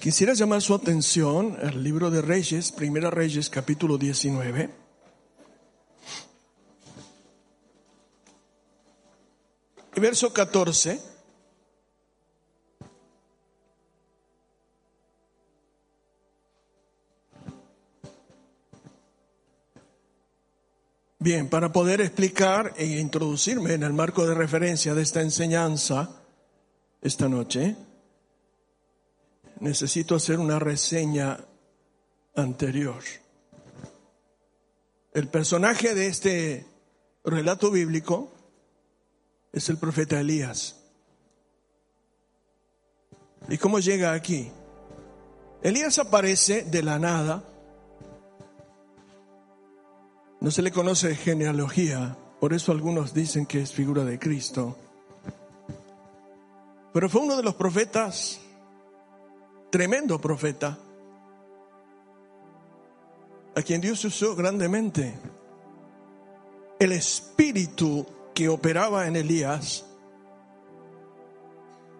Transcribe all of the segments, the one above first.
Quisiera llamar su atención al libro de Reyes, Primera Reyes, capítulo 19. Verso 14. Bien, para poder explicar e introducirme en el marco de referencia de esta enseñanza esta noche, necesito hacer una reseña anterior. El personaje de este relato bíblico es el profeta Elías. ¿Y cómo llega aquí? Elías aparece de la nada no se le conoce genealogía, por eso algunos dicen que es figura de Cristo. Pero fue uno de los profetas, tremendo profeta, a quien Dios usó grandemente. El espíritu que operaba en Elías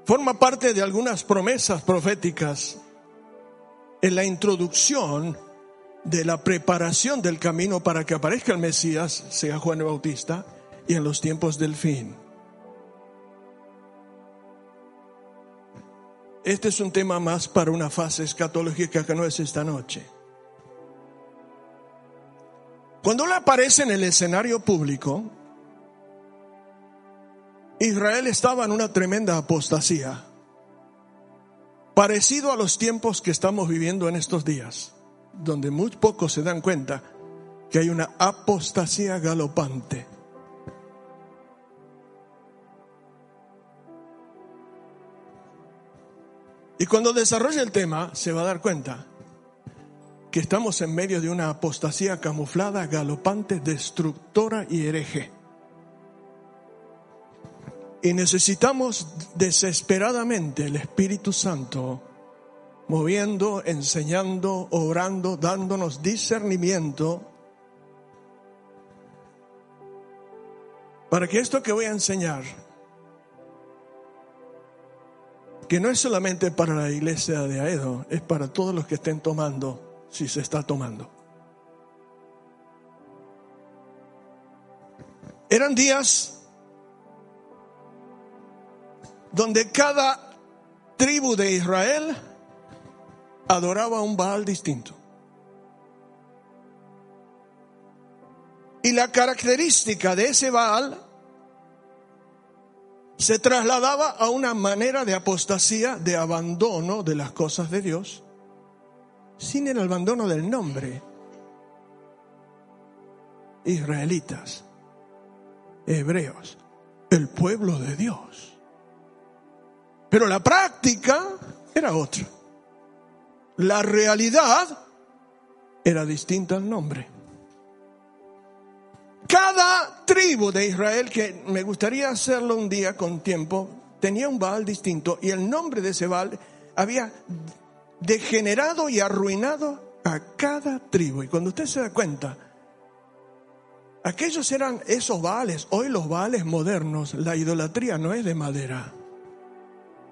forma parte de algunas promesas proféticas en la introducción de la preparación del camino para que aparezca el Mesías, sea Juan el Bautista, y en los tiempos del fin. Este es un tema más para una fase escatológica que no es esta noche. Cuando él aparece en el escenario público, Israel estaba en una tremenda apostasía, parecido a los tiempos que estamos viviendo en estos días donde muy pocos se dan cuenta que hay una apostasía galopante. Y cuando desarrolle el tema, se va a dar cuenta que estamos en medio de una apostasía camuflada, galopante, destructora y hereje. Y necesitamos desesperadamente el Espíritu Santo moviendo, enseñando, orando, dándonos discernimiento para que esto que voy a enseñar, que no es solamente para la iglesia de Aedo, es para todos los que estén tomando, si se está tomando. Eran días donde cada tribu de Israel adoraba un Baal distinto. Y la característica de ese Baal se trasladaba a una manera de apostasía, de abandono de las cosas de Dios, sin el abandono del nombre. Israelitas, hebreos, el pueblo de Dios. Pero la práctica era otra. La realidad era distinta al nombre. Cada tribu de Israel, que me gustaría hacerlo un día con tiempo, tenía un Baal distinto y el nombre de ese Baal había degenerado y arruinado a cada tribu. Y cuando usted se da cuenta, aquellos eran esos Baales, hoy los Baales modernos, la idolatría no es de madera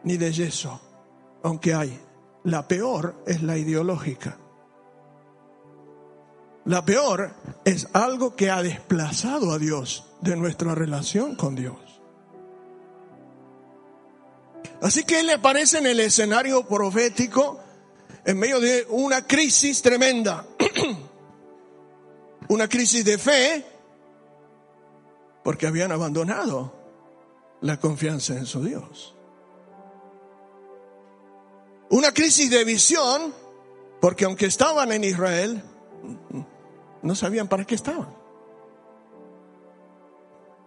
ni de yeso, aunque hay. La peor es la ideológica. La peor es algo que ha desplazado a Dios de nuestra relación con Dios. Así que Él aparece en el escenario profético en medio de una crisis tremenda. una crisis de fe porque habían abandonado la confianza en su Dios. Una crisis de visión, porque aunque estaban en Israel, no sabían para qué estaban.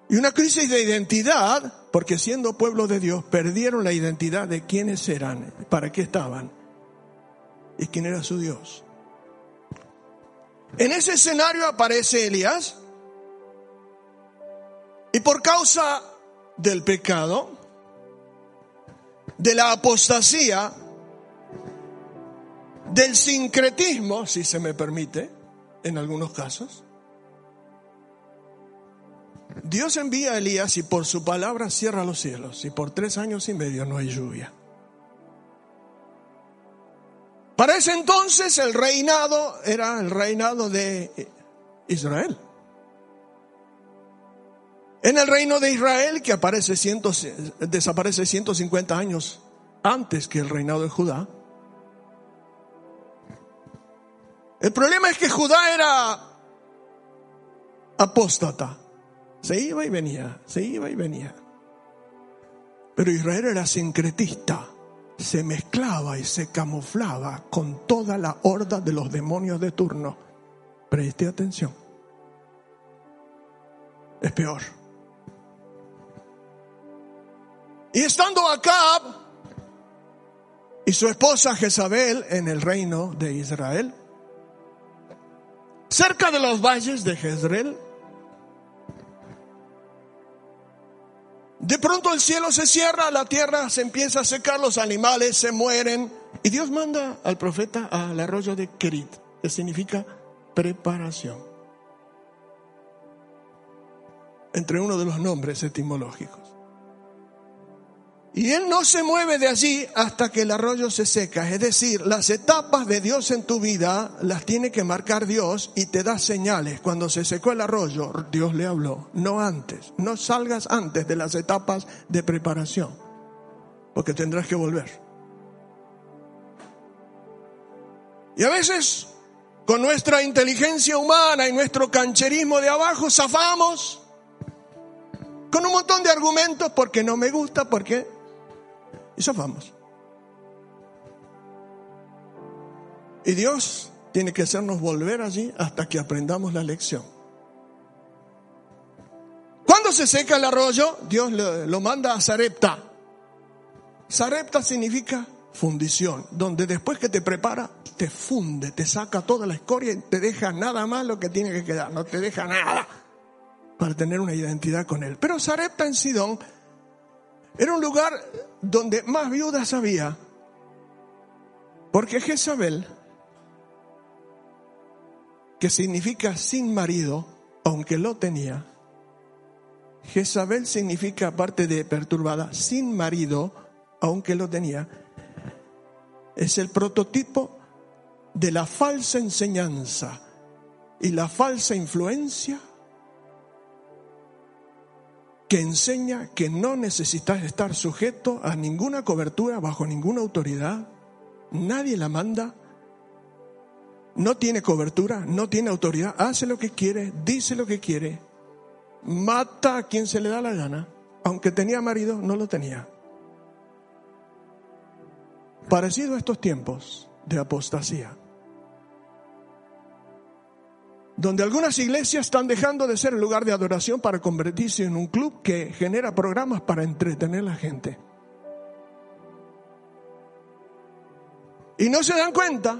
Y una crisis de identidad, porque siendo pueblo de Dios, perdieron la identidad de quiénes eran, para qué estaban y quién era su Dios. En ese escenario aparece Elías y por causa del pecado, de la apostasía, del sincretismo, si se me permite, en algunos casos. Dios envía a Elías y por su palabra cierra los cielos y por tres años y medio no hay lluvia. Para ese entonces el reinado era el reinado de Israel. En el reino de Israel, que aparece desaparece 150 años antes que el reinado de Judá, el problema es que Judá era apóstata. Se iba y venía, se iba y venía. Pero Israel era sincretista, se mezclaba y se camuflaba con toda la horda de los demonios de turno. Preste atención. Es peor. Y estando Acab y su esposa Jezabel en el reino de Israel, cerca de los valles de Jezreel, de pronto el cielo se cierra, la tierra se empieza a secar, los animales se mueren y Dios manda al profeta al arroyo de Kerit, que significa preparación, entre uno de los nombres etimológicos. Y Él no se mueve de allí hasta que el arroyo se seca. Es decir, las etapas de Dios en tu vida las tiene que marcar Dios y te da señales. Cuando se secó el arroyo, Dios le habló. No antes. No salgas antes de las etapas de preparación. Porque tendrás que volver. Y a veces, con nuestra inteligencia humana y nuestro cancherismo de abajo, zafamos con un montón de argumentos porque no me gusta, porque y vamos. Y Dios tiene que hacernos volver allí hasta que aprendamos la lección. Cuando se seca el arroyo, Dios lo, manda a Sarepta. Sarepta significa fundición, donde después que te prepara, te funde, te saca toda la escoria y te deja nada más lo que tiene que quedar, no te deja nada para tener una identidad con él. Pero Sarepta en Sidón era un lugar donde más viudas había. Porque Jezabel, que significa sin marido, aunque lo tenía, Jezabel significa, aparte de perturbada, sin marido, aunque lo tenía, es el prototipo de la falsa enseñanza y la falsa influencia que enseña que no necesitas estar sujeto a ninguna cobertura, bajo ninguna autoridad. Nadie la manda. No tiene cobertura, no tiene autoridad. Hace lo que quiere, dice lo que quiere. Mata a quien se le da la gana. Aunque tenía marido, no lo tenía. Parecido a estos tiempos de apostasía donde algunas iglesias están dejando de ser lugar de adoración para convertirse en un club que genera programas para entretener a la gente. Y no se dan cuenta,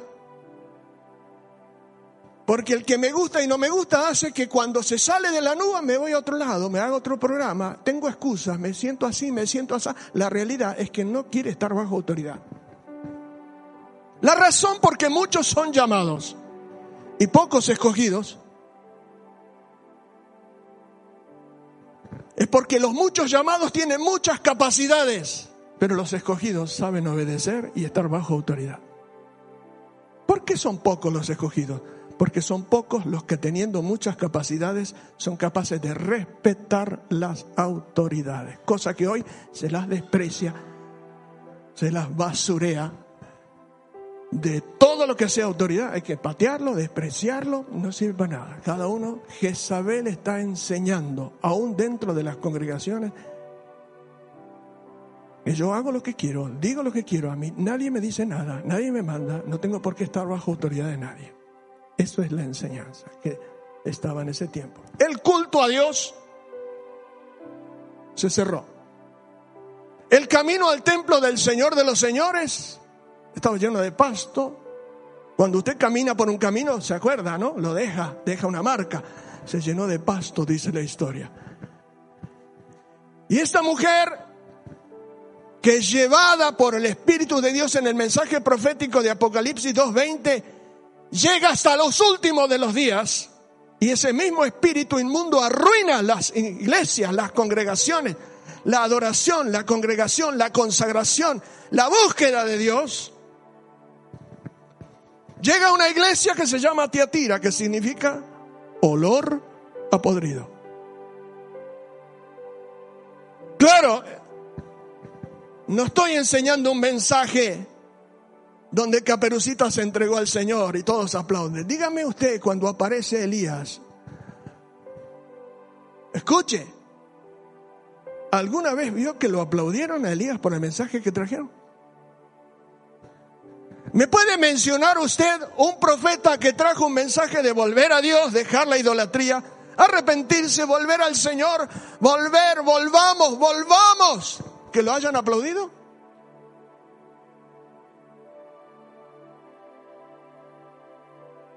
porque el que me gusta y no me gusta hace que cuando se sale de la nube me voy a otro lado, me hago otro programa, tengo excusas, me siento así, me siento así. La realidad es que no quiere estar bajo autoridad. La razón por que muchos son llamados y pocos escogidos, es porque los muchos llamados tienen muchas capacidades, pero los escogidos saben obedecer y estar bajo autoridad. ¿Por qué son pocos los escogidos? Porque son pocos los que teniendo muchas capacidades son capaces de respetar las autoridades, cosa que hoy se las desprecia, se las basurea de todo lo que sea autoridad, hay que patearlo, despreciarlo, no sirve para nada. Cada uno, Jezabel está enseñando, aún dentro de las congregaciones, que yo hago lo que quiero, digo lo que quiero a mí, nadie me dice nada, nadie me manda, no tengo por qué estar bajo autoridad de nadie. Eso es la enseñanza que estaba en ese tiempo. El culto a Dios se cerró. El camino al templo del Señor de los Señores estaba lleno de pasto. Cuando usted camina por un camino, se acuerda, ¿no? Lo deja, deja una marca. Se llenó de pasto, dice la historia. Y esta mujer, que llevada por el Espíritu de Dios en el mensaje profético de Apocalipsis 2.20, llega hasta los últimos de los días. Y ese mismo espíritu inmundo arruina las iglesias, las congregaciones, la adoración, la congregación, la consagración, la búsqueda de Dios llega a una iglesia que se llama Tiatira, que significa olor a podrido. Claro, no estoy enseñando un mensaje donde Caperucita se entregó al Señor y todos aplauden. Dígame usted cuando aparece Elías. Escuche, ¿alguna vez vio que lo aplaudieron a Elías por el mensaje que trajeron? ¿Me puede mencionar usted un profeta que trajo un mensaje de volver a Dios, dejar la idolatría, arrepentirse, volver al Señor, volver, volvamos, volvamos? ¿Que lo hayan aplaudido?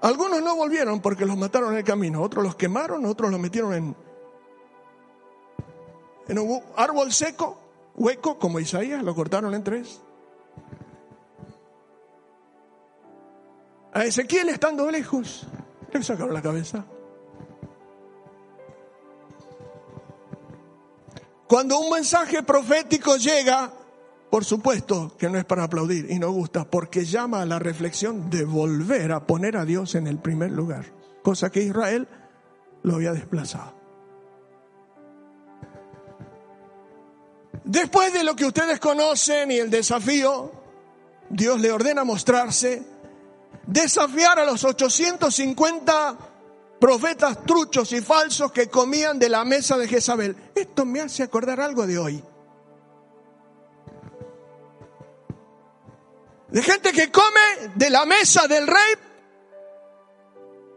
Algunos no volvieron porque los mataron en el camino, otros los quemaron, otros los metieron en, en un árbol seco, hueco, como Isaías, lo cortaron en tres. A Ezequiel estando lejos, le sacaron la cabeza. Cuando un mensaje profético llega, por supuesto que no es para aplaudir y no gusta, porque llama a la reflexión de volver a poner a Dios en el primer lugar, cosa que Israel lo había desplazado. Después de lo que ustedes conocen y el desafío, Dios le ordena mostrarse, desafiar a los 850 profetas truchos y falsos que comían de la mesa de Jezabel. Esto me hace acordar algo de hoy. de gente que come de la mesa del rey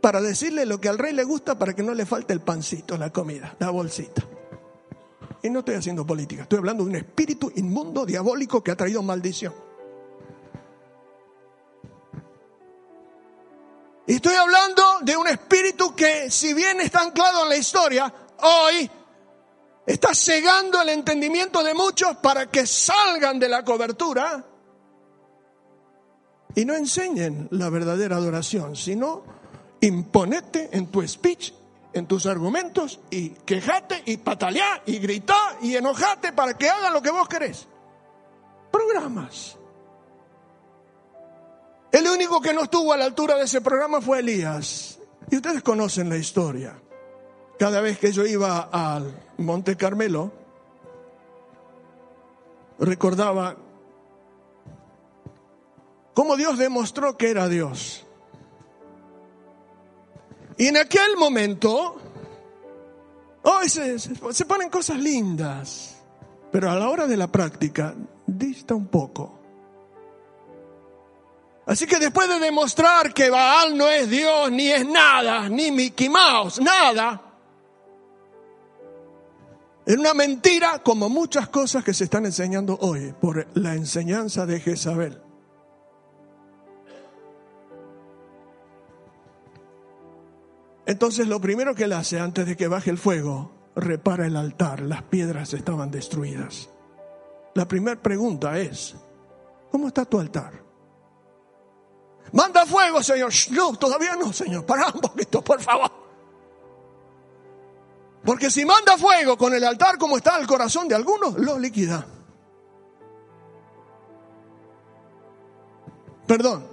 para decirle lo que al rey le gusta para que no le falte el pancito, la comida, la bolsita. Y no estoy haciendo política, estoy hablando de un espíritu inmundo, diabólico que ha traído maldición. Y estoy hablando de un espíritu que, si bien está anclado en la historia, hoy está cegando el entendimiento de muchos para que salgan de la cobertura y no enseñen la verdadera adoración, sino imponete en tu speech, en tus argumentos y quejate y pataleá y gritá y enojate para que hagan lo que vos querés. Programas. El único que no estuvo a la altura de ese programa fue Elías. Y ustedes conocen la historia. Cada vez que yo iba al Monte Carmelo, recordaba cómo Dios demostró que era Dios. Y en aquel momento, hoy se, se, ponen cosas lindas, pero a la hora de la práctica dista un poco. Así que después de demostrar que Baal no es Dios, ni es nada, ni Mickey Mouse, nada, es una mentira como muchas cosas que se están enseñando hoy por la enseñanza de Jezabel. Entonces lo primero que él hace antes de que baje el fuego, repara el altar, las piedras estaban destruidas. La primera pregunta es, ¿cómo está tu altar? Manda fuego, Señor. No, todavía no, Señor. Para un poquito, por favor. Porque si manda fuego con el altar como está el corazón de algunos, lo liquida. Perdón,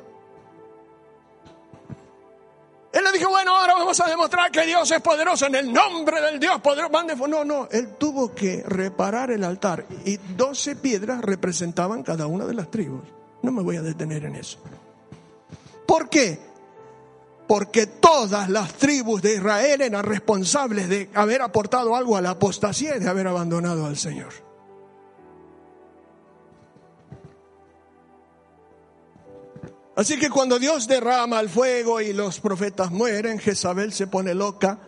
él le dijo, bueno, ahora vamos a demostrar que Dios es poderoso en el nombre del Dios poderoso. No, no, él tuvo que reparar el altar y doce piedras representaban cada una de las tribus. No me voy a detener en eso. ¿Por qué? Porque todas las tribus de Israel eran responsables de haber aportado algo a la apostasía y de haber abandonado al Señor. Así que cuando Dios derrama el fuego y los profetas mueren, Jezabel se pone loca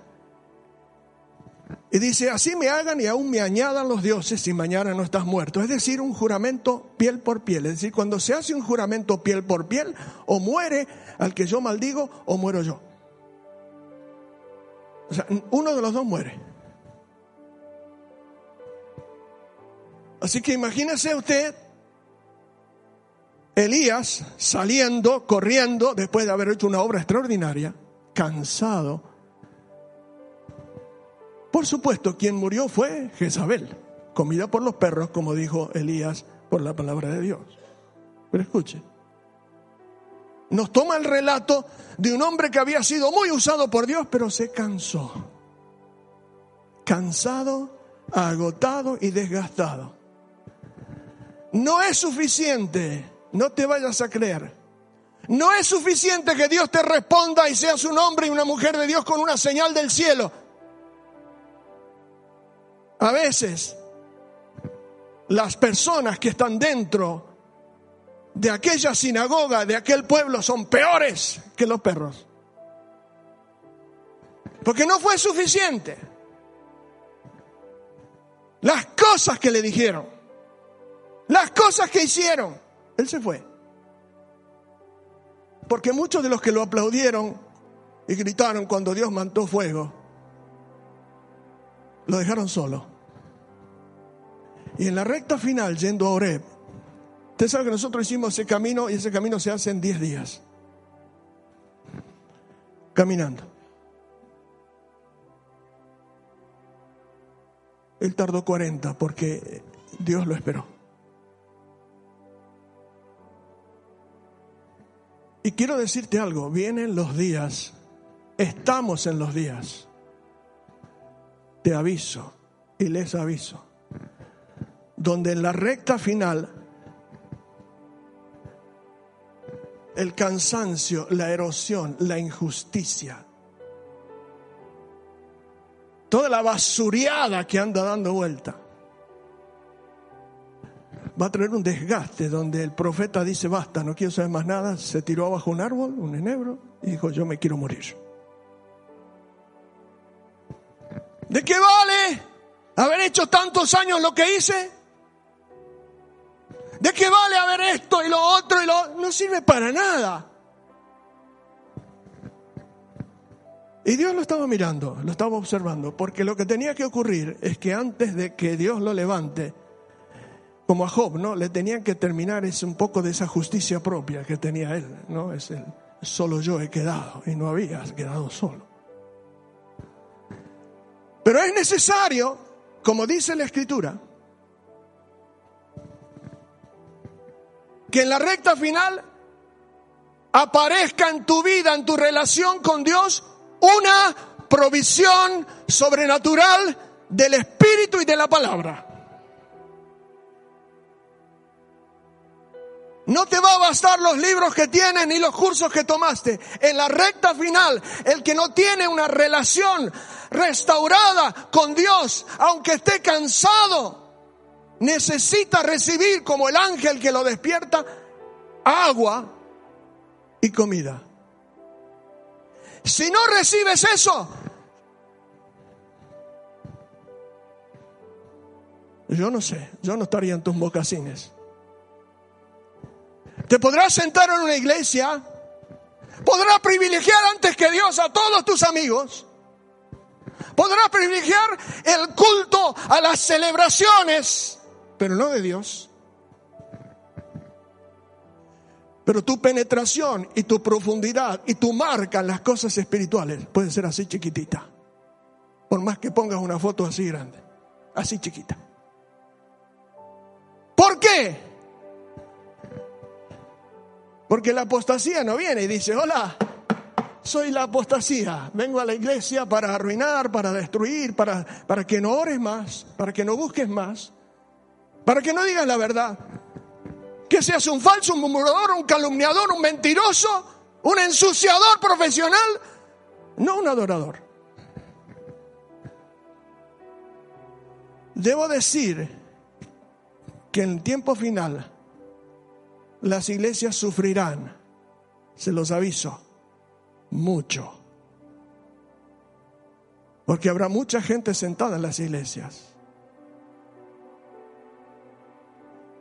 y dice, así me hagan y aún me añadan los dioses si mañana no estás muerto. Es decir, un juramento piel por piel. Es decir, cuando se hace un juramento piel por piel, o muere al que yo maldigo o muero yo. O sea, uno de los dos muere. Así que imagínese usted Elías saliendo, corriendo, después de haber hecho una obra extraordinaria, cansado. Por supuesto, quien murió fue Jezabel, comida por los perros, como dijo Elías por la palabra de Dios. Pero escuche, nos toma el relato de un hombre que había sido muy usado por Dios, pero se cansó. Cansado, agotado y desgastado. No es suficiente, no te vayas a creer. No es suficiente que Dios te responda y seas un hombre y una mujer de Dios con una señal del cielo. A veces las personas que están dentro de aquella sinagoga, de aquel pueblo, son peores que los perros. Porque no fue suficiente. Las cosas que le dijeron, las cosas que hicieron, él se fue. Porque muchos de los que lo aplaudieron y gritaron cuando Dios mandó fuego, lo dejaron solo. Y en la recta final, yendo a Oreb, usted sabe que nosotros hicimos ese camino y ese camino se hace en 10 días. Caminando. Él tardó 40 porque Dios lo esperó. Y quiero decirte algo, vienen los días, estamos en los días. Te aviso y les aviso donde en la recta final el cansancio, la erosión, la injusticia, toda la basuriada que anda dando vuelta, va a traer un desgaste donde el profeta dice, basta, no quiero saber más nada, se tiró abajo un árbol, un enebro, y dijo, yo me quiero morir. ¿De qué vale haber hecho tantos años lo que hice? ¿De qué vale haber esto y lo otro y lo no sirve para nada? Y Dios lo estaba mirando, lo estaba observando, porque lo que tenía que ocurrir es que antes de que Dios lo levante, como a Job, ¿no? Le tenían que terminar ese un poco de esa justicia propia que tenía él, ¿no? Es el solo yo he quedado y no había quedado solo. Pero es necesario, como dice la escritura, que en la recta final aparezca en tu vida, en tu relación con Dios, una provisión sobrenatural del Espíritu y de la palabra. No te va a bastar los libros que tienes ni los cursos que tomaste. En la recta final, el que no tiene una relación restaurada con Dios, aunque esté cansado, necesita recibir como el ángel que lo despierta agua y comida. Si no recibes eso, yo no sé, yo no estaría en tus mocasines. Te podrás sentar en una iglesia, podrás privilegiar antes que Dios a todos tus amigos, podrás privilegiar el culto a las celebraciones, pero no de Dios. Pero tu penetración y tu profundidad y tu marca en las cosas espirituales puede ser así chiquitita. Por más que pongas una foto así grande, así chiquita. ¿Por qué? Porque la apostasía no viene y dice, hola, soy la apostasía, vengo a la iglesia para arruinar, para destruir, para, para que no ores más, para que no busques más para que no digas la verdad. Que seas un falso, un murmurador, un calumniador, un mentiroso, un ensuciador profesional, no un adorador. Debo decir que en el tiempo final las iglesias sufrirán, se los aviso, mucho. Porque habrá mucha gente sentada en las iglesias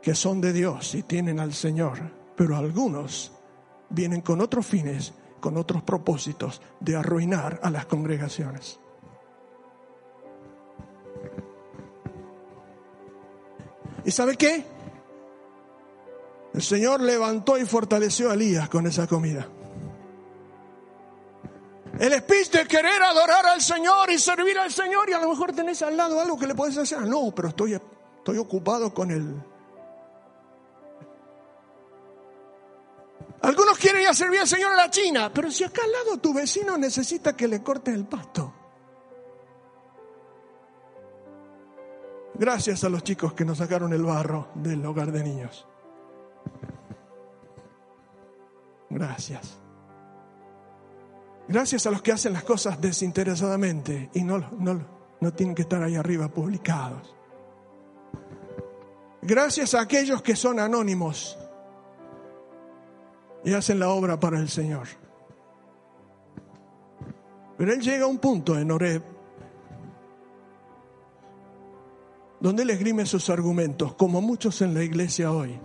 que son de Dios y tienen al Señor, pero algunos vienen con otros fines, con otros propósitos de arruinar a las congregaciones. ¿Y sabe qué? El Señor levantó y fortaleció a Elías con esa comida. El espíritu de querer adorar al Señor y servir al Señor y a lo mejor tenés al lado algo que le puedes hacer. No, pero estoy, estoy ocupado con el Algunos quieren ir a servir al Señor a la China, pero si acá al lado tu vecino necesita que le cortes el pasto. Gracias a los chicos que nos sacaron el barro del hogar de niños. Gracias. Gracias a los que hacen las cosas desinteresadamente y no, no, no tienen que estar ahí arriba publicados. Gracias a aquellos que son anónimos y hacen la obra para el Señor. Pero él llega a un punto en Oreb donde él esgrime sus argumentos, como muchos en la iglesia hoy.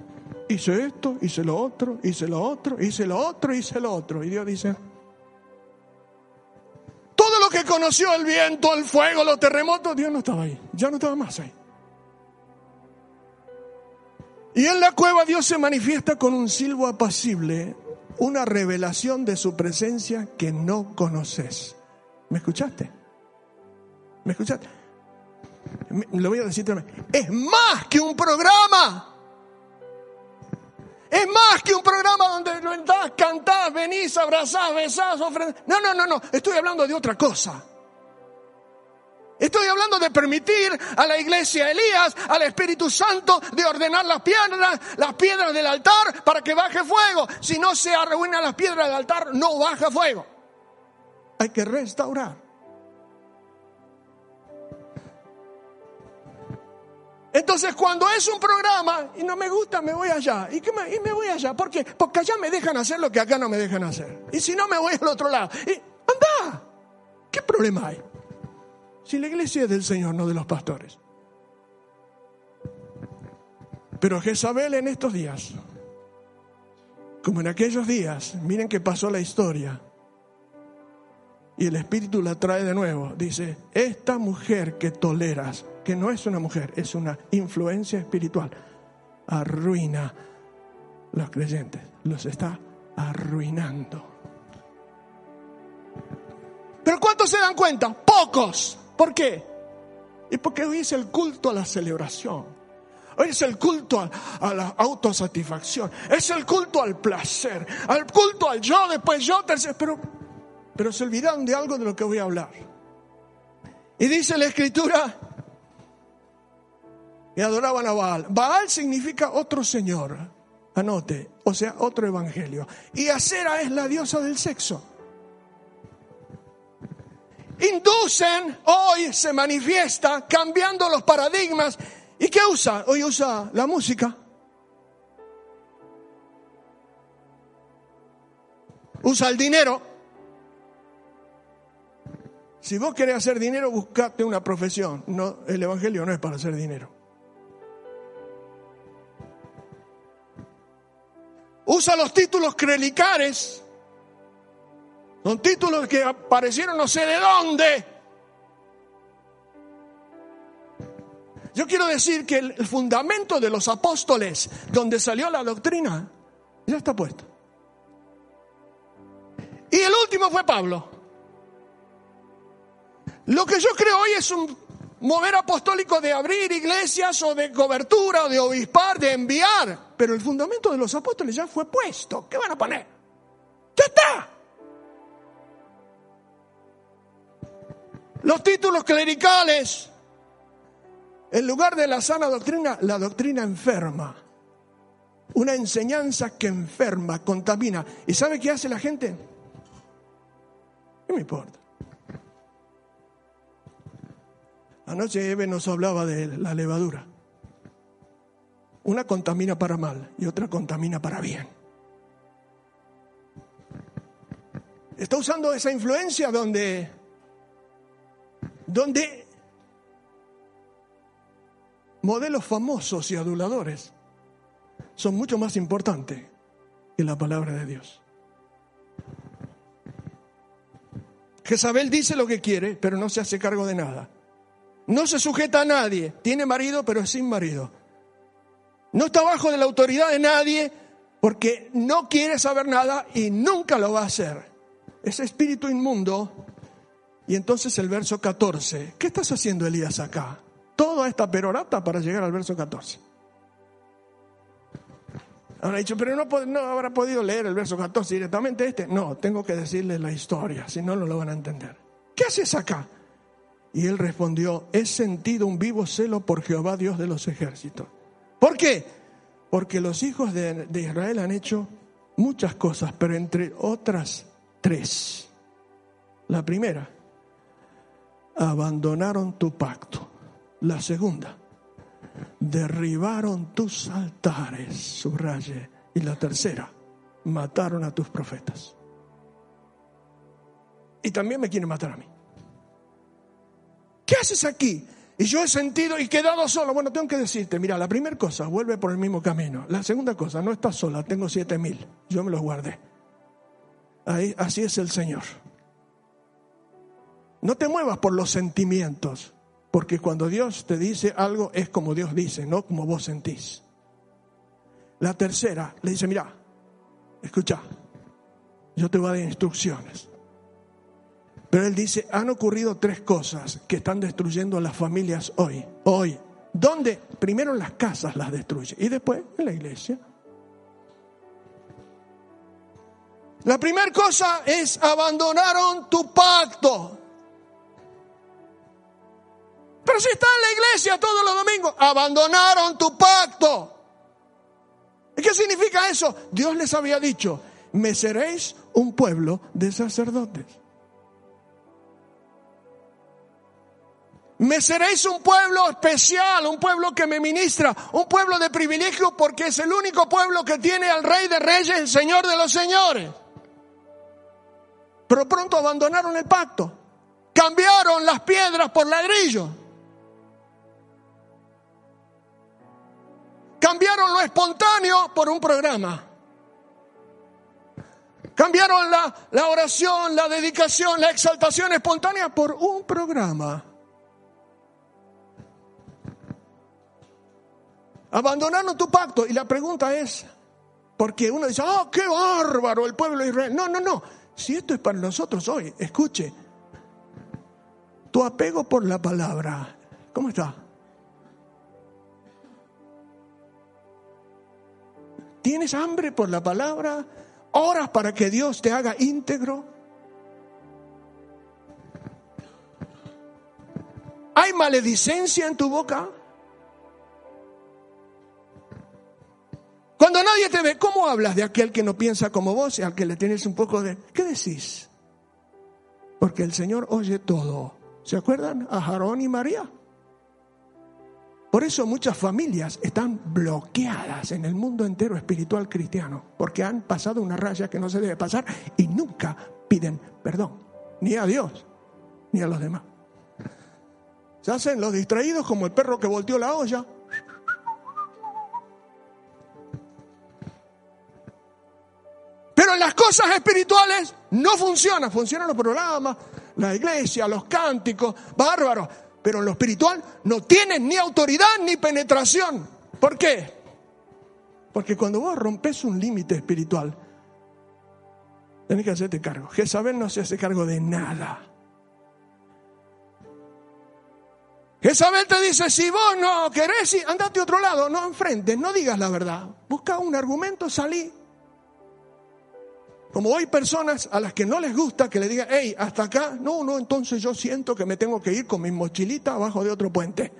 Hice esto, hice lo otro, hice lo otro, hice lo otro, hice lo otro. Y Dios dice, todo lo que conoció el viento, el fuego, los terremotos, Dios no estaba ahí, ya no estaba más ahí. Y en la cueva Dios se manifiesta con un silbo apacible, una revelación de su presencia que no conoces. ¿Me escuchaste? ¿Me escuchaste? Lo voy a decir también. Es más que un programa. Es más que un programa donde entras, cantás, venís, abrazás, besás, ofrendás. No, no, no, no. Estoy hablando de otra cosa. Estoy hablando de permitir a la iglesia Elías, al Espíritu Santo, de ordenar las piedras, las piedras del altar para que baje fuego. Si no se arruinan las piedras del altar, no baja fuego. Hay que restaurar. Entonces, cuando es un programa y no me gusta, me voy allá. ¿Y, qué me, y me voy allá. ¿Por qué? Porque allá me dejan hacer lo que acá no me dejan hacer. Y si no, me voy al otro lado. Y, anda. ¿Qué problema hay? Si la iglesia es del Señor, no de los pastores. Pero Jezabel en estos días, como en aquellos días, miren que pasó la historia. Y el Espíritu la trae de nuevo. Dice, esta mujer que toleras, no es una mujer, es una influencia espiritual, arruina los creyentes, los está arruinando. Pero ¿cuántos se dan cuenta? Pocos. ¿Por qué? Y porque hoy es el culto a la celebración. Hoy es el culto a, la autosatisfacción. Es el culto al placer. Al culto al yo, después yo, tercero. Pero, pero se olvidaron de algo de lo que voy a hablar. Y dice la escritura y adoraban a Baal. Baal significa otro señor. Anote, o sea, otro evangelio. Y Acera es la diosa del sexo inducen, hoy se manifiesta cambiando los paradigmas. ¿Y qué usa? Hoy usa la música. Usa el dinero. Si vos querés hacer dinero, buscate una profesión. No, el Evangelio no es para hacer dinero. Usa los títulos crelicales son títulos que aparecieron no sé de dónde. Yo quiero decir que el fundamento de los apóstoles, donde salió la doctrina, ya está puesto. Y el último fue Pablo. Lo que yo creo hoy es un mover apostólico de abrir iglesias o de cobertura o de obispar, de enviar. Pero el fundamento de los apóstoles ya fue puesto. ¿Qué van a poner? Ya está. Los títulos clericales, en lugar de la sana doctrina, la doctrina enferma. Una enseñanza que enferma, contamina. ¿Y sabe qué hace la gente? ¿Qué me importa? Anoche Eve nos hablaba de la levadura. Una contamina para mal y otra contamina para bien. Está usando esa influencia donde donde modelos famosos y aduladores son mucho más importantes que la palabra de Dios. Jezabel dice lo que quiere, pero no se hace cargo de nada. No se sujeta a nadie. Tiene marido, pero es sin marido. No está bajo de la autoridad de nadie porque no quiere saber nada y nunca lo va a hacer. Ese espíritu inmundo y entonces el verso 14, ¿qué estás haciendo Elías acá? Toda esta perorata para llegar al verso 14. Habrá dicho, pero no, no habrá podido leer el verso 14 directamente este. No, tengo que decirles la historia, si no, no lo van a entender. ¿Qué haces acá? Y él respondió, he sentido un vivo celo por Jehová Dios de los ejércitos. ¿Por qué? Porque los hijos de, de Israel han hecho muchas cosas, pero entre otras tres. La primera, abandonaron tu pacto. La segunda, derribaron tus altares, subraye. Y la tercera, mataron a tus profetas. Y también me quieren matar a mí. ¿Qué haces aquí? Y yo he sentido y quedado solo. Bueno, tengo que decirte, mira, la primera cosa, vuelve por el mismo camino. La segunda cosa, no estás sola, tengo siete mil. Yo me los guardé. Así es el Señor. No te muevas por los sentimientos. Porque cuando Dios te dice algo es como Dios dice, no como vos sentís. La tercera le dice, mira, escucha, yo te voy a dar instrucciones. Pero él dice, han ocurrido tres cosas que están destruyendo las familias hoy. Hoy. ¿Dónde? Primero las casas las destruye y después en la iglesia. La primera cosa es abandonaron tu pacto. Pero si está en la iglesia todos los domingos, abandonaron tu pacto. ¿Y qué significa eso? Dios les había dicho, me seréis un pueblo de sacerdotes. Me seréis un pueblo especial, un pueblo que me ministra, un pueblo de privilegio porque es el único pueblo que tiene al Rey de Reyes, el Señor de los Señores. Pero pronto abandonaron el pacto, cambiaron las piedras por ladrillos. Cambiaron lo espontáneo por un programa. Cambiaron la, la, oración, la dedicación, la exaltación espontánea por un programa. Abandonaron tu pacto. Y la pregunta es, porque uno dice, oh, qué bárbaro el pueblo de Israel. No, no, no. Si esto es para nosotros hoy, escuche. Tu apego por la palabra, ¿cómo está? ¿Tienes hambre por la palabra? ¿Oras para que Dios te haga íntegro? ¿Hay maledicencia en tu boca? Cuando nadie te ve, ¿cómo hablas de aquel que no piensa como vos y al que le tienes un poco de... ¿Qué decís? Porque el Señor oye todo. ¿Se acuerdan a Jarón y María? Por eso muchas familias están bloqueadas en el mundo entero espiritual cristiano, porque han pasado una raya que no se debe pasar y nunca piden perdón, ni a Dios, ni a los demás. Se hacen los distraídos como el perro que volteó la olla. En las cosas espirituales no funciona, funcionan los programas, la iglesia, los cánticos, bárbaros pero en lo espiritual no tienen ni autoridad ni penetración. ¿Por qué? Porque cuando vos rompes un límite espiritual, tenés que hacerte cargo. Jezabel no se hace cargo de nada. Jezabel te dice, si vos no querés, andate a otro lado, no enfrentes, no digas la verdad. Busca un argumento, salí. Como hay personas a las que no les gusta que le digan, hey, hasta acá, no, no, entonces yo siento que me tengo que ir con mi mochilita abajo de otro puente.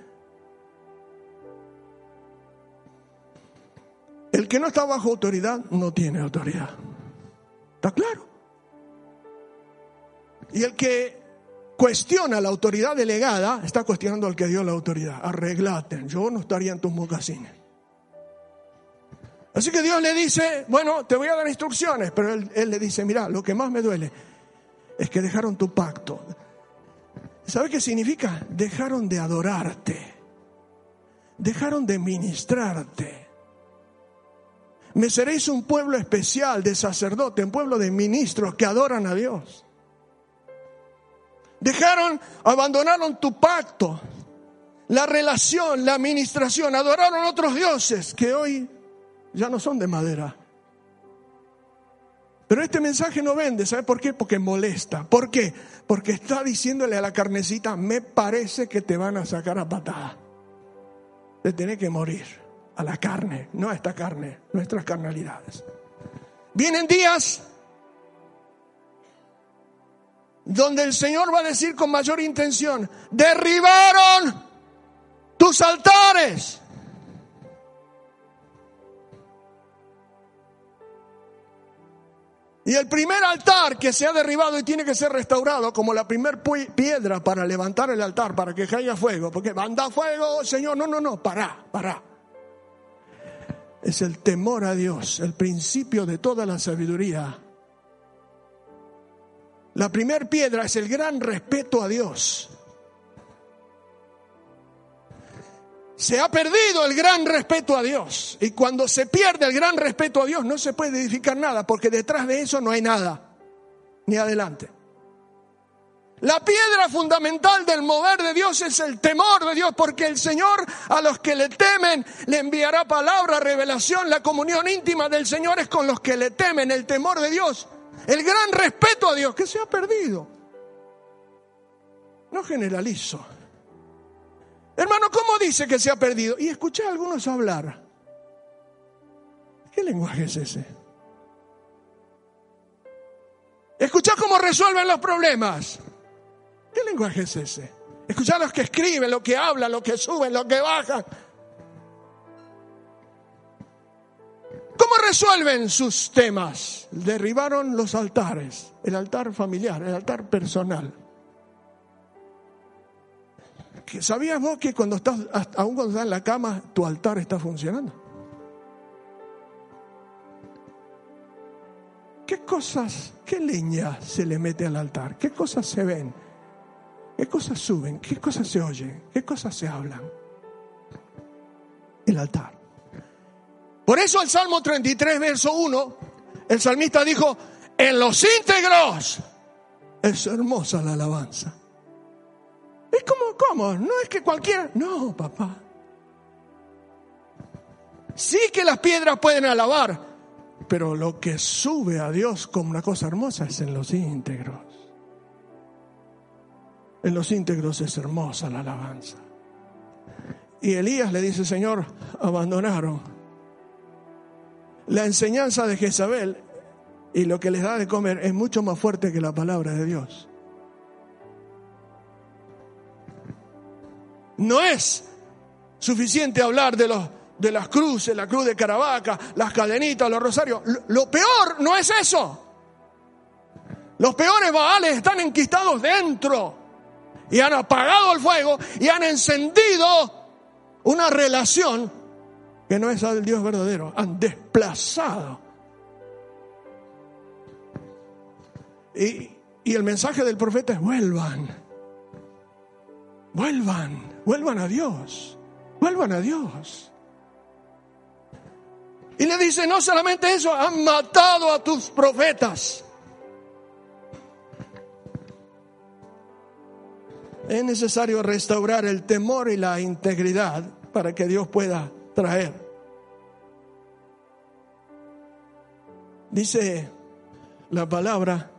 El que no está bajo autoridad no tiene autoridad. ¿Está claro? Y el que cuestiona la autoridad delegada está cuestionando al que dio la autoridad. Arreglate, yo no estaría en tus mocasines. Así que Dios le dice, bueno, te voy a dar instrucciones, pero él, le dice, mira, lo que más me duele es que dejaron tu pacto. ¿Sabe qué significa? Dejaron de adorarte, dejaron de ministrarte. Me seréis un pueblo especial de sacerdote, un pueblo de ministros que adoran a Dios. Dejaron, abandonaron tu pacto, la relación, la administración, adoraron otros dioses que hoy ya no son de madera. Pero este mensaje no vende, ¿sabe por qué? Porque molesta. ¿Por qué? Porque está diciéndole a la carnecita, me parece que te van a sacar a patada. Te tiene que morir. a la carne, no a esta carne, nuestras carnalidades. Vienen días donde el Señor va a decir con mayor intención, derribaron tus altares. Y el primer altar que se ha derribado y tiene que ser restaurado como la primer piedra para levantar el altar, para que caiga fuego, porque manda fuego, Señor, no, no, no, para, para. Es el temor a Dios, el principio de toda la sabiduría. La primer piedra es el gran respeto a Dios. Se ha perdido el gran respeto a Dios. Y cuando se pierde el gran respeto a Dios no se puede edificar nada, porque detrás de eso no hay nada, ni adelante. La piedra fundamental del mover de Dios es el temor de Dios, porque el Señor a los que le temen le enviará palabra, revelación, la comunión íntima del Señor es con los que le temen, el temor de Dios, el gran respeto a Dios que se ha perdido. No generalizo. Hermano, ¿cómo dice que se ha perdido? Y escuché a algunos hablar. ¿Qué lenguaje es ese? Escucha cómo resuelven los problemas. ¿Qué lenguaje es ese? Escucha a los que escriben, lo que hablan, lo que suben, lo que bajan. ¿Cómo resuelven sus temas? Derribaron los altares, el altar familiar, el altar personal. ¿Sabías vos que cuando estás, aún cuando estás en la cama, tu altar está funcionando? ¿Qué cosas, qué leña se le mete al altar? ¿Qué cosas se ven? ¿Qué cosas suben? ¿Qué cosas se oyen? ¿Qué cosas se hablan? El altar. Por eso el Salmo 33, verso 1, el salmista dijo, en los íntegros es hermosa la alabanza. Es como, ¿cómo? No es que cualquiera. No, papá. Sí que las piedras pueden alabar, pero lo que sube a Dios como una cosa hermosa es en los íntegros. En los íntegros es hermosa la alabanza. Y Elías le dice, Señor, abandonaron la enseñanza de Jezabel y lo que les da de comer es mucho más fuerte que la palabra de Dios. No es suficiente hablar de, los, de las cruces, la cruz de Caravaca, las cadenitas, los rosarios. Lo, peor no es eso. Los peores baales están enquistados dentro y han apagado el fuego y han encendido una relación que no es al Dios verdadero. Han desplazado. Y, y el mensaje del profeta es vuelvan. Vuelvan. Vuelvan a Dios. Vuelvan a Dios. Y le dice, no solamente eso, han matado a tus profetas. Es necesario restaurar el temor y la integridad para que Dios pueda traer. Dice la palabra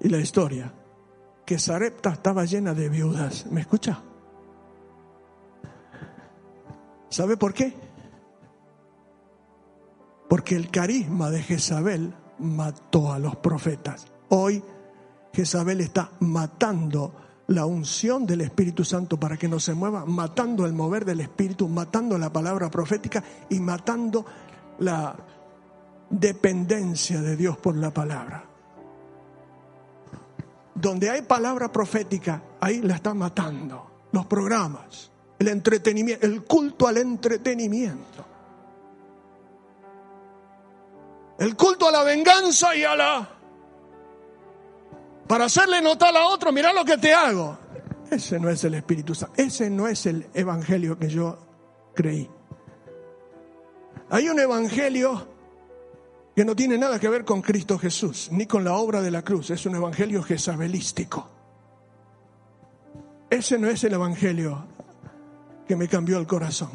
y la historia, que Sarepta estaba llena de viudas. ¿Me escucha? ¿Sabe por qué? Porque el carisma de Jezabel mató a los profetas. Hoy Jezabel está matando la unción del Espíritu Santo para que no se mueva, matando el mover del Espíritu, matando la palabra profética y matando la dependencia de Dios por la palabra donde hay palabra profética, ahí la están matando. Los programas, el entretenimiento, el culto al entretenimiento. El culto a la venganza y a la... Para hacerle notar a otro, mira lo que te hago. Ese no es el Espíritu Santo. Ese no es el Evangelio que yo creí. Hay un Evangelio que no tiene nada que ver con Cristo Jesús, ni con la obra de la cruz. Es un evangelio jezabelístico. Ese no es el evangelio que me cambió el corazón.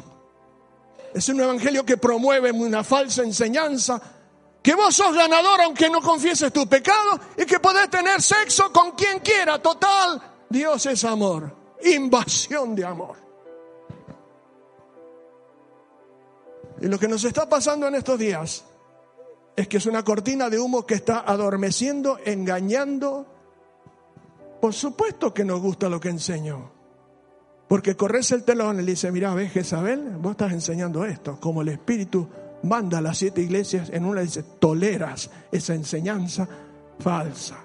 Es un evangelio que promueve una falsa enseñanza, que vos sos ganador aunque no confieses tu pecado y que podés tener sexo con quien quiera. Total, Dios es amor. invasión de amor. Y lo que nos está pasando en estos días es que es una cortina de humo que está adormeciendo, engañando. Por supuesto que nos gusta lo que enseño. Porque corres el telón y le dice, mira, ves Jezabel, vos estás enseñando esto, como el Espíritu manda a las siete iglesias, en una dice, toleras esa enseñanza falsa.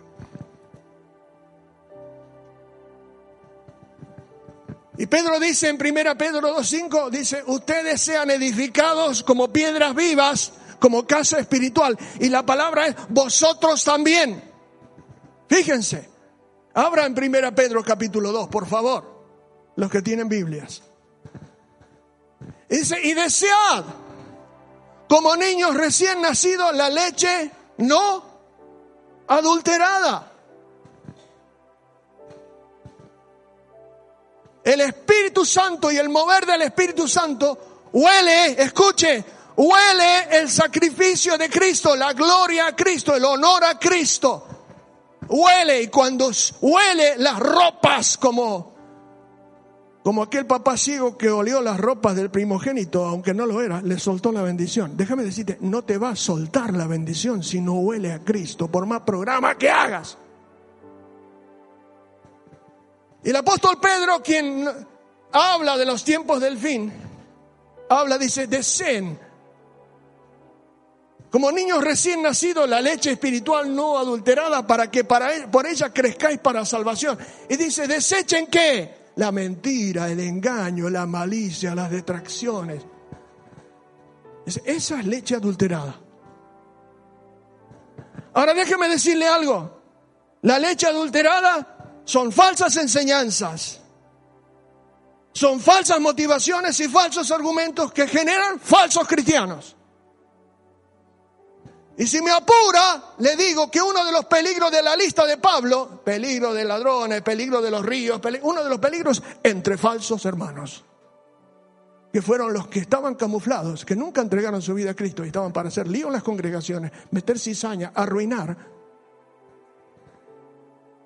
Y Pedro dice en 1 Pedro 2.5, dice, ustedes sean edificados como piedras vivas, como casa espiritual. Y la palabra es vosotros también. Fíjense, abra en 1 Pedro capítulo 2, por favor, los que tienen Biblias. Dice, y desead, como niños recién nacidos, la leche no adulterada el Espíritu Santo y el mover del Espíritu Santo huele, escuche, huele el sacrificio de Cristo, la gloria a Cristo, el honor a Cristo. Huele y cuando huele las ropas como como aquel papá ciego que olió las ropas del primogénito, aunque no lo era, le soltó la bendición. Déjame decirte, no te va a soltar la bendición si no huele a Cristo, por más programa que hagas. Y el apóstol Pedro, quien habla de los tiempos del fin, habla, dice, deseen. Como niños recién nacidos, la leche espiritual no adulterada para que para, por ella crezcáis para salvación. Y dice, desechen qué? La mentira, el engaño, la malicia, las detracciones. Esa es leche adulterada. Ahora déjeme decirle algo. La leche adulterada son falsas enseñanzas, son falsas motivaciones y falsos argumentos que generan falsos cristianos. Y si me apura, le digo que uno de los peligros de la lista de Pablo, peligro de ladrones, peligro de los ríos, uno de los peligros entre falsos hermanos, que fueron los que estaban camuflados, que nunca entregaron su vida a Cristo y estaban para hacer lío en las congregaciones, meter cizaña, arruinar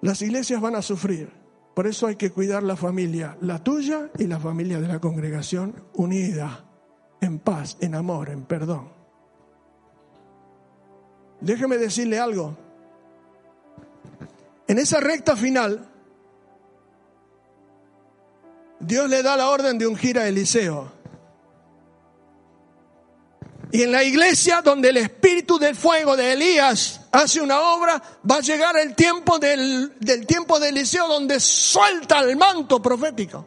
las iglesias van a sufrir. Por eso hay que cuidar la familia, la tuya y la familia de la congregación unida, en paz, en amor, en perdón. Déjeme decirle algo. En esa recta final, Dios le da la orden de ungir a Eliseo. Y en la iglesia donde el espíritu del fuego de Elías hace una obra, va a llegar el tiempo del, del tiempo de Eliseo donde suelta el manto profético.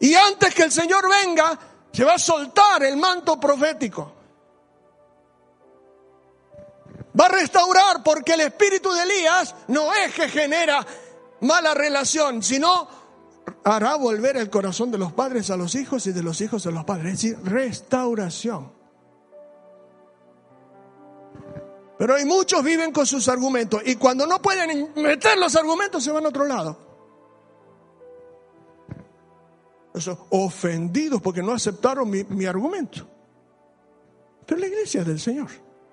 Y antes que el Señor venga, se va a soltar el manto profético. Va a restaurar porque el espíritu de Elías no es que genera mala relación, sino hará volver el corazón de los padres a los hijos y de los hijos a los padres. Es decir, restauración. Pero hay muchos viven con sus argumentos y cuando no pueden meter los argumentos se van a otro lado. Ofendidos porque no aceptaron mi, mi argumento. Pero la iglesia del Señor,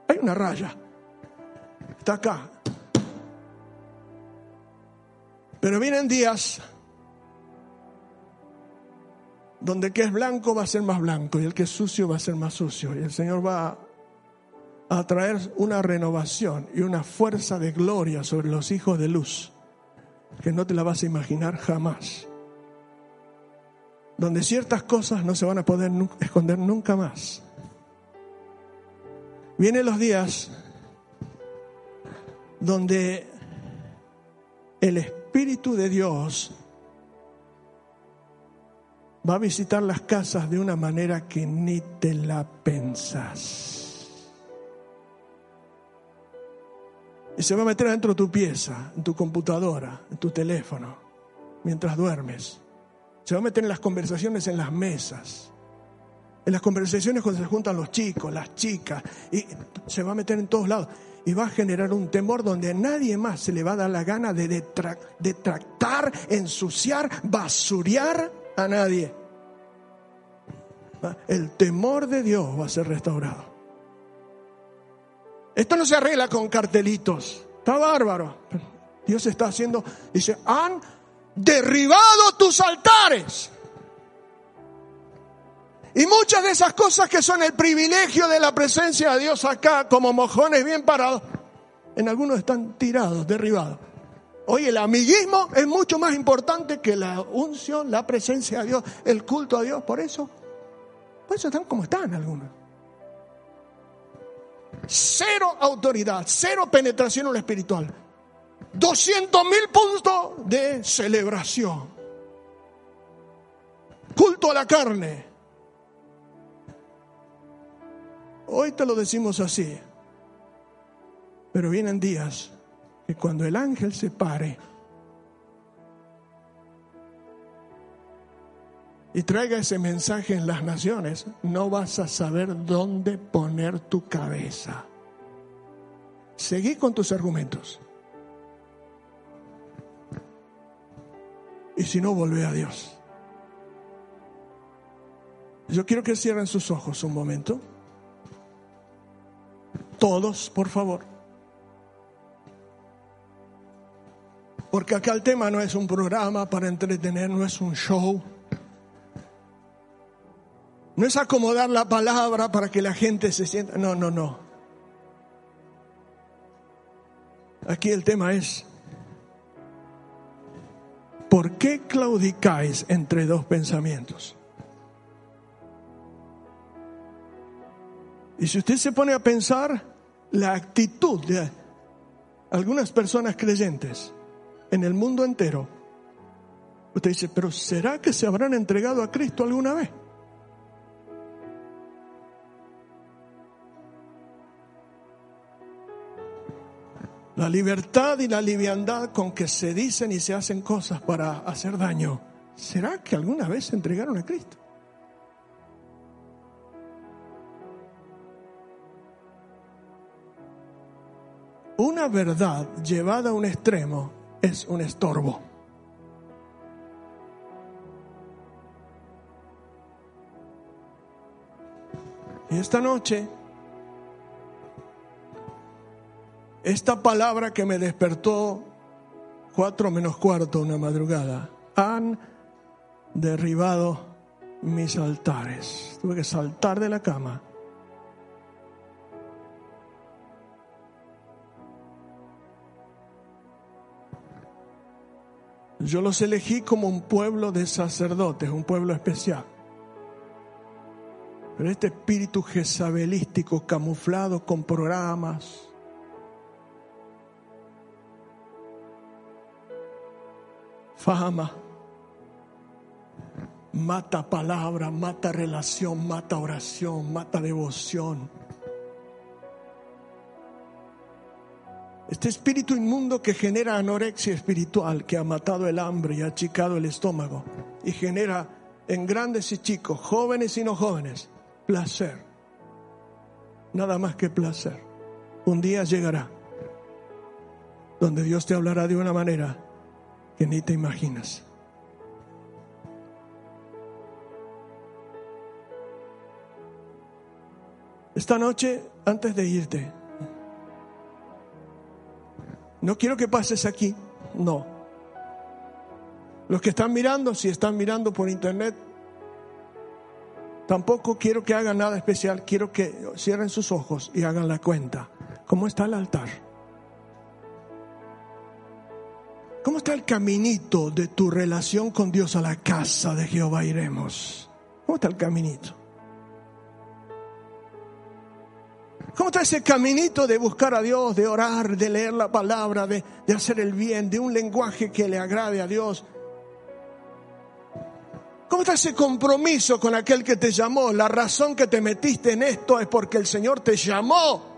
hay una raya. Está acá. Pero vienen días donde el que es blanco va a ser más blanco y el que es sucio va a ser más sucio. Y el Señor va a traer una renovación y una fuerza de gloria sobre los hijos de luz que no te la vas a imaginar jamás. Donde ciertas cosas no se van a poder esconder nunca más. Vienen los días donde el Espíritu de Dios va a visitar las casas de una manera que ni te la pensas. Y se va a meter dentro de tu pieza, en tu computadora, en tu teléfono, mientras duermes. Se va a meter en las conversaciones en las mesas. En las conversaciones cuando se juntan los chicos, las chicas. Y se va a meter en todos lados. Y va a generar un temor donde a nadie más se le va a dar la gana de detractar, ensuciar, basurear a nadie. El temor de Dios va a ser restaurado. Esto no se arregla con cartelitos. Está bárbaro. Dios está haciendo, dice, han derribado tus altares. Y muchas de esas cosas que son el privilegio de la presencia de Dios acá, como mojones bien parados, en algunos están tirados, derribados. Hoy el amiguismo es mucho más importante que la unción, la presencia de Dios, el culto a Dios. Por eso, por eso están como están algunos. Cero autoridad, cero penetración en lo espiritual. 200 mil puntos de celebración. Culto a la carne. Hoy te lo decimos así. Pero vienen días que cuando el ángel se pare y traiga ese mensaje en las naciones, no vas a saber dónde poner tu cabeza. Seguí con tus argumentos. Y si no, vuelve a Dios. Yo quiero que cierren sus ojos un momento. Todos, por favor. Porque acá el tema no es un programa para entretener, no es un show. No es acomodar la palabra para que la gente se sienta. No, no, no. Aquí el tema es, ¿por qué claudicáis entre dos pensamientos? Y si usted se pone a pensar la actitud de algunas personas creyentes en el mundo entero, usted dice, pero ¿será que se habrán entregado a Cristo alguna vez? La libertad y la liviandad con que se dicen y se hacen cosas para hacer daño, ¿será que alguna vez se entregaron a Cristo? Una verdad llevada a un extremo es un estorbo. Y esta noche, esta palabra que me despertó cuatro menos cuarto una madrugada, han derribado mis altares. Tuve que saltar de la cama Yo los elegí como un pueblo de sacerdotes, un pueblo especial. Pero este espíritu jezabelístico camuflado con programas, fama, mata palabra, mata relación, mata oración, mata devoción. Este espíritu inmundo que genera anorexia espiritual, que ha matado el hambre y ha achicado el estómago y genera en grandes y chicos, jóvenes y no jóvenes, placer. Nada más que placer. Un día llegará donde Dios te hablará de una manera que ni te imaginas. Esta noche, antes de irte, no quiero que pases aquí, no. Los que están mirando, si están mirando por internet, tampoco quiero que hagan nada especial, quiero que cierren sus ojos y hagan la cuenta. ¿Cómo está el altar? ¿Cómo está el caminito de tu relación con Dios a la casa de Jehová iremos? ¿Cómo está el caminito? ¿Cómo está ese caminito de buscar a Dios, de orar, de leer la palabra, de, hacer el bien, de un lenguaje que le agrade a Dios? ¿Cómo está ese compromiso con aquel que te llamó? La razón que te metiste en esto es porque el Señor te llamó.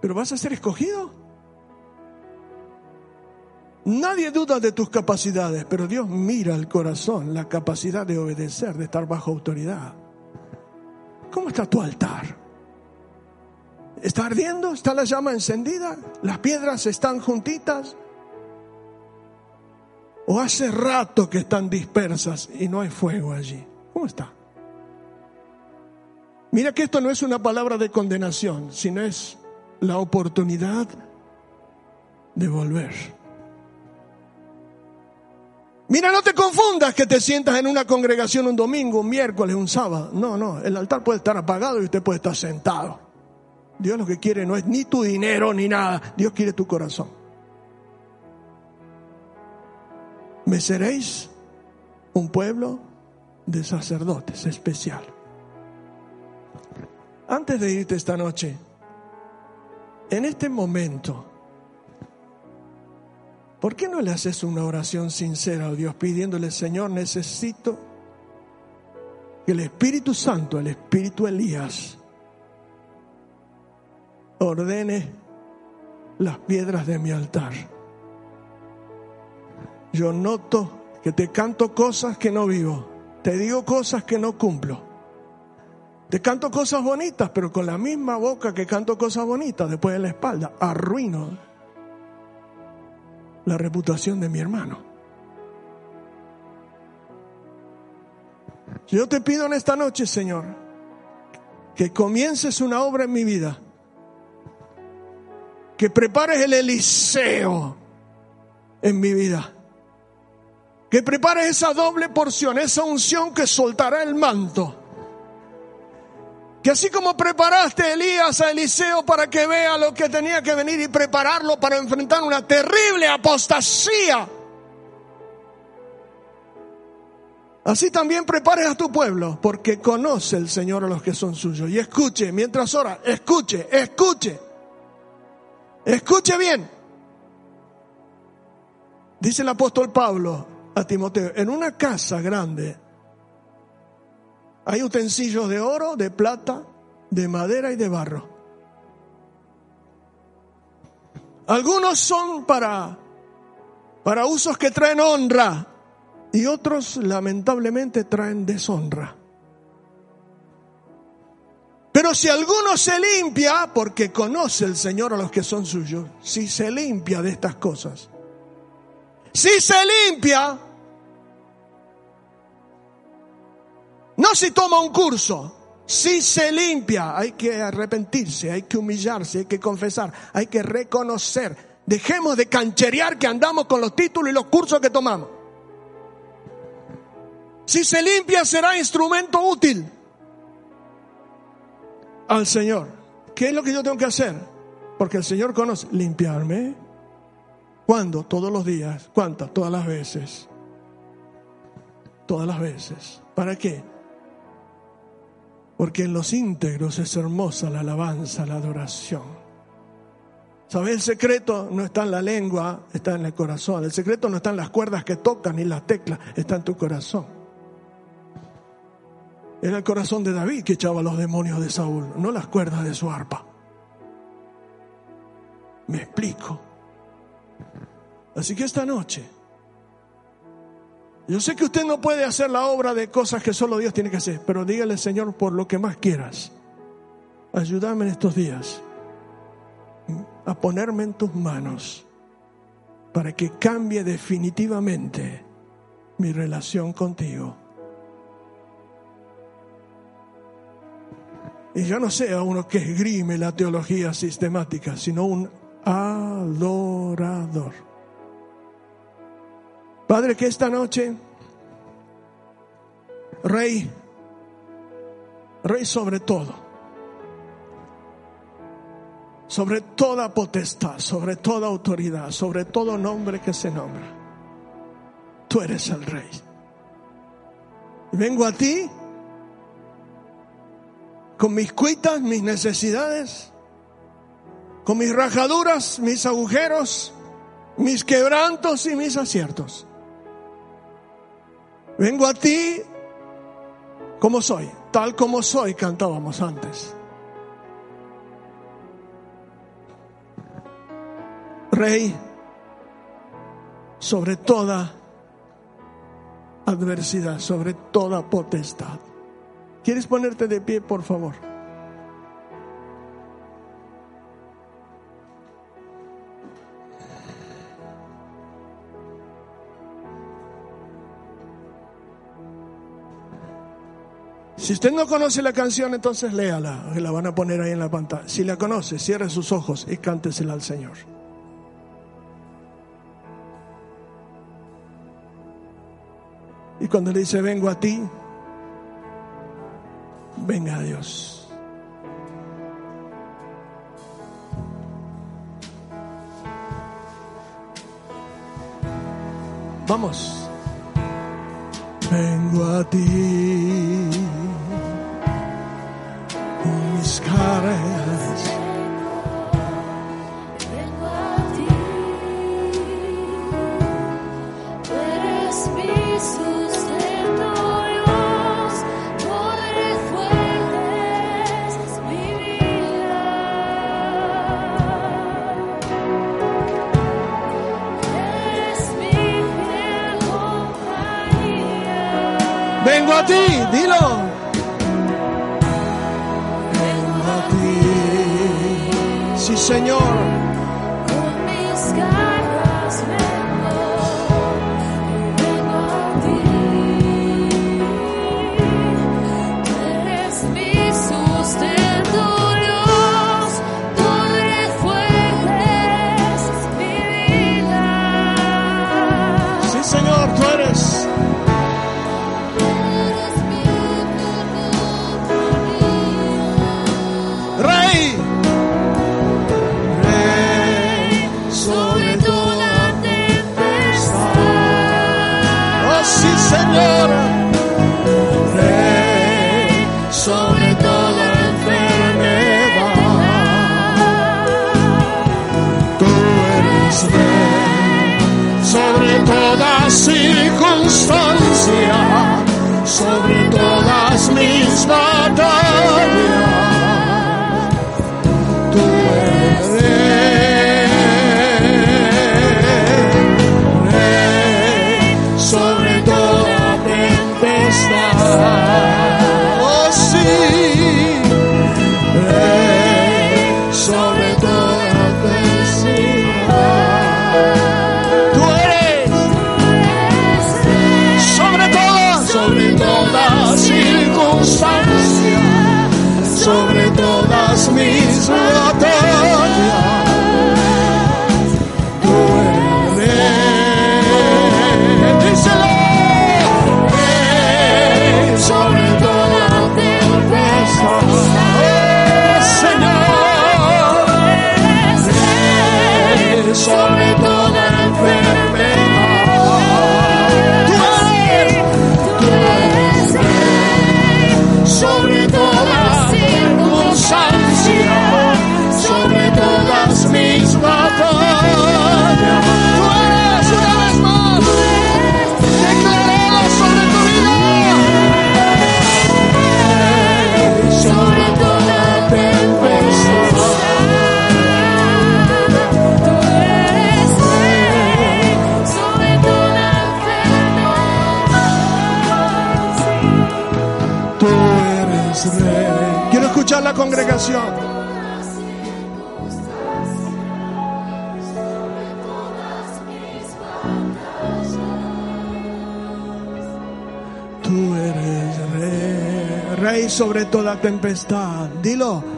¿Pero vas a ser escogido? Nadie duda de tus capacidades, pero Dios mira el corazón, la capacidad de obedecer, de estar bajo autoridad. ¿Cómo está tu altar? ¿Está ardiendo? ¿Está la llama encendida? ¿Las piedras están juntitas? ¿O hace rato que están dispersas y no hay fuego allí? ¿Cómo está? Mira que esto no es una palabra de condenación, sino es la oportunidad de volver. Mira, no te confundas que te sientas en una congregación un domingo, un miércoles, un sábado. No, no, el altar puede estar apagado y usted puede estar sentado. Dios lo que quiere no es ni tu dinero ni nada, Dios quiere tu corazón. Me seréis un pueblo de sacerdotes especial. Antes de irte esta noche, en este momento, ¿por qué no le haces una oración sincera a Dios pidiéndole, Señor, necesito que el Espíritu Santo, el Espíritu Elías, ordene las piedras de mi altar? Yo noto que te canto cosas que no vivo, te digo cosas que no cumplo. Te canto cosas bonitas, pero con la misma boca que canto cosas bonitas, después de la espalda, arruino la reputación de mi hermano. Yo te pido en esta noche, Señor, que comiences una obra en mi vida, que prepares el Eliseo en mi vida, que prepares esa doble porción, esa unción que soltará el manto que así como preparaste a Elías a Eliseo para que vea lo que tenía que venir y prepararlo para enfrentar una terrible apostasía, así también prepares a tu pueblo, porque conoce el Señor a los que son suyos. Y escuche, mientras ora, escuche, escuche, escuche bien. Dice el apóstol Pablo a Timoteo, en una casa grande hay utensilios de oro, de plata, de madera y de barro. Algunos son para, para usos que traen honra y otros lamentablemente traen deshonra. Pero si alguno se limpia, porque conoce el Señor a los que son suyos, si se limpia de estas cosas, si se limpia, No si toma un curso, si se limpia, hay que arrepentirse, hay que humillarse, hay que confesar, hay que reconocer. Dejemos de cancherear que andamos con los títulos y los cursos que tomamos. Si se limpia será instrumento útil al Señor. ¿Qué es lo que yo tengo que hacer? Porque el Señor conoce. Limpiarme. ¿Cuándo? Todos los días. ¿Cuántas? Todas las veces. Todas las veces. ¿Para qué? Porque en los íntegros es hermosa la alabanza, la adoración. ¿Sabes? El secreto no está en la lengua, está en el corazón. El secreto no está en las cuerdas que tocan ni las teclas, está en tu corazón. Era el corazón de David que echaba los demonios de Saúl, no las cuerdas de su arpa. Me explico. Así que esta noche yo sé que usted no puede hacer la obra de cosas que solo Dios tiene que hacer, pero dígale, Señor, por lo que más quieras, ayúdame en estos días a ponerme en tus manos para que cambie definitivamente mi relación contigo. Y yo no sea uno que esgrime la teología sistemática, sino un adorador. Padre, que esta noche, Rey, Rey sobre todo, sobre toda potestad, sobre toda autoridad, sobre todo nombre que se nombra, tú eres el Rey. Vengo a ti con mis cuitas, mis necesidades, con mis rajaduras, mis agujeros, mis quebrantos y mis aciertos. Vengo a ti como soy, tal como soy, cantábamos antes. Rey sobre toda adversidad, sobre toda potestad. ¿Quieres ponerte de pie, por favor? Si usted no conoce la canción, entonces léala, la van a poner ahí en la pantalla. Si la conoce, cierre sus ojos y cántesela al Señor. Y cuando le dice, vengo a ti, venga a Dios. Vamos. Vengo a ti cargas. Vengo a ti, tú eres mi sustento, Dios, poder fuerte es mi vida. Eres mi fiel compañía. Vengo a ti, dilo. Sí, Señor. Sobre todas mis batallas. Rey, rey sobre toda tempestad. Dilo.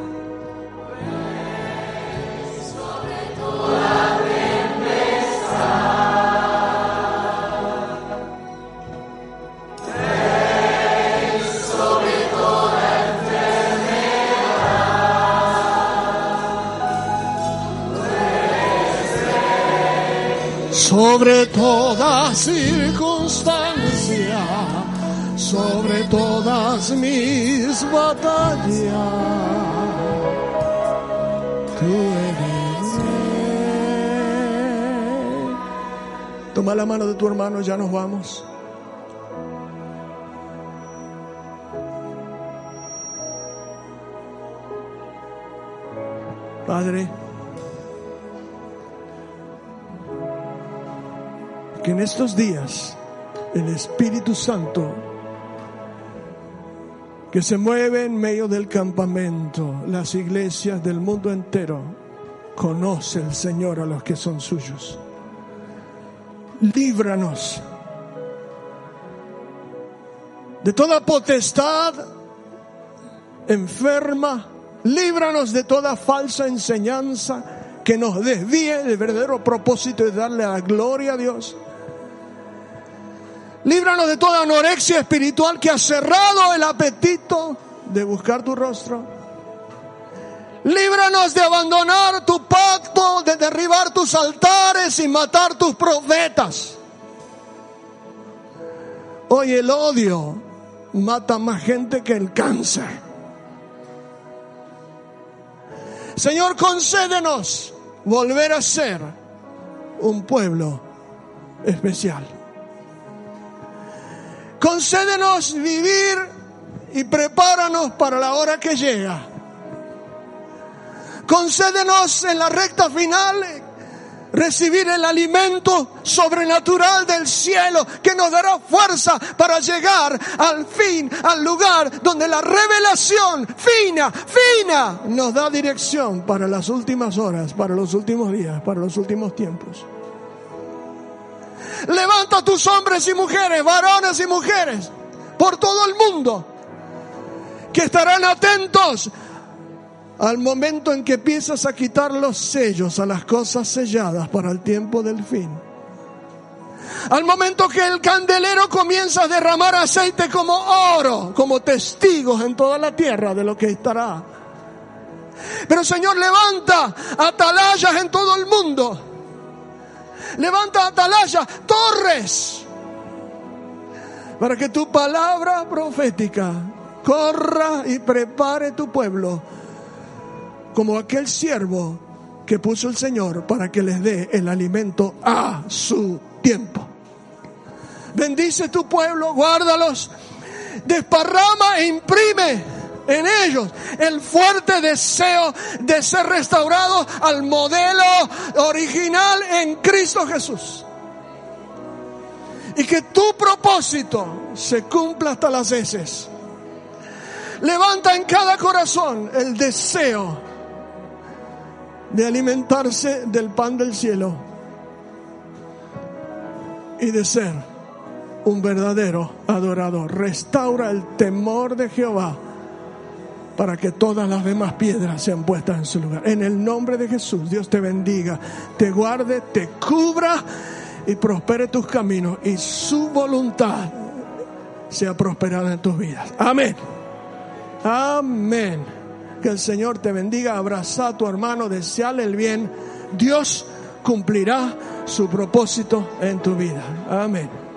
sobre toda circunstancia, Toma la mano de tu hermano, ya nos vamos. Padre, que en estos días el Espíritu Santo que se mueve en medio del campamento, las iglesias del mundo entero, conoce el Señor a los que son suyos. Líbranos de toda potestad enferma. Líbranos de toda falsa enseñanza que nos desvíe del verdadero propósito de darle la gloria a Dios. Líbranos de toda anorexia espiritual que ha cerrado el apetito de buscar tu rostro. Líbranos de abandonar tu pacto, de derribar tus altares y matar tus profetas. Hoy el odio mata más gente que el cáncer. Señor, concédenos volver a ser un pueblo especial. Concédenos vivir y prepáranos para la hora que llega. Concédenos en la recta final recibir el alimento sobrenatural del cielo que nos dará fuerza para llegar al fin, al lugar donde la revelación fina, fina, nos da dirección para las últimas horas, para los últimos días, para los últimos tiempos. Levanta a tus hombres y mujeres, varones y mujeres, por todo el mundo, que estarán atentos al momento en que empiezas a quitar los sellos a las cosas selladas para el tiempo del fin. Al momento que el candelero comienza a derramar aceite como oro, como testigos en toda la tierra de lo que estará. Pero Señor, levanta atalayas en todo el mundo. Levanta atalayas, torres, para que tu palabra profética corra y prepare tu pueblo como aquel siervo que puso el Señor para que les dé el alimento a su tiempo. Bendice tu pueblo, guárdalos, desparrama e imprime en ellos el fuerte deseo de ser restaurados al modelo original en Cristo Jesús. Y que tu propósito se cumpla hasta las heces. Levanta en cada corazón el deseo de alimentarse del pan del cielo y de ser un verdadero adorador. Restaura el temor de Jehová para que todas las demás piedras sean puestas en su lugar. En el nombre de Jesús, Dios te bendiga, te guarde, te cubra y prospere tus caminos y su voluntad sea prosperada en tus vidas. Amén. Amén. Que el Señor te bendiga. Abraza a tu hermano, deseale el bien. Dios cumplirá su propósito en tu vida. Amén.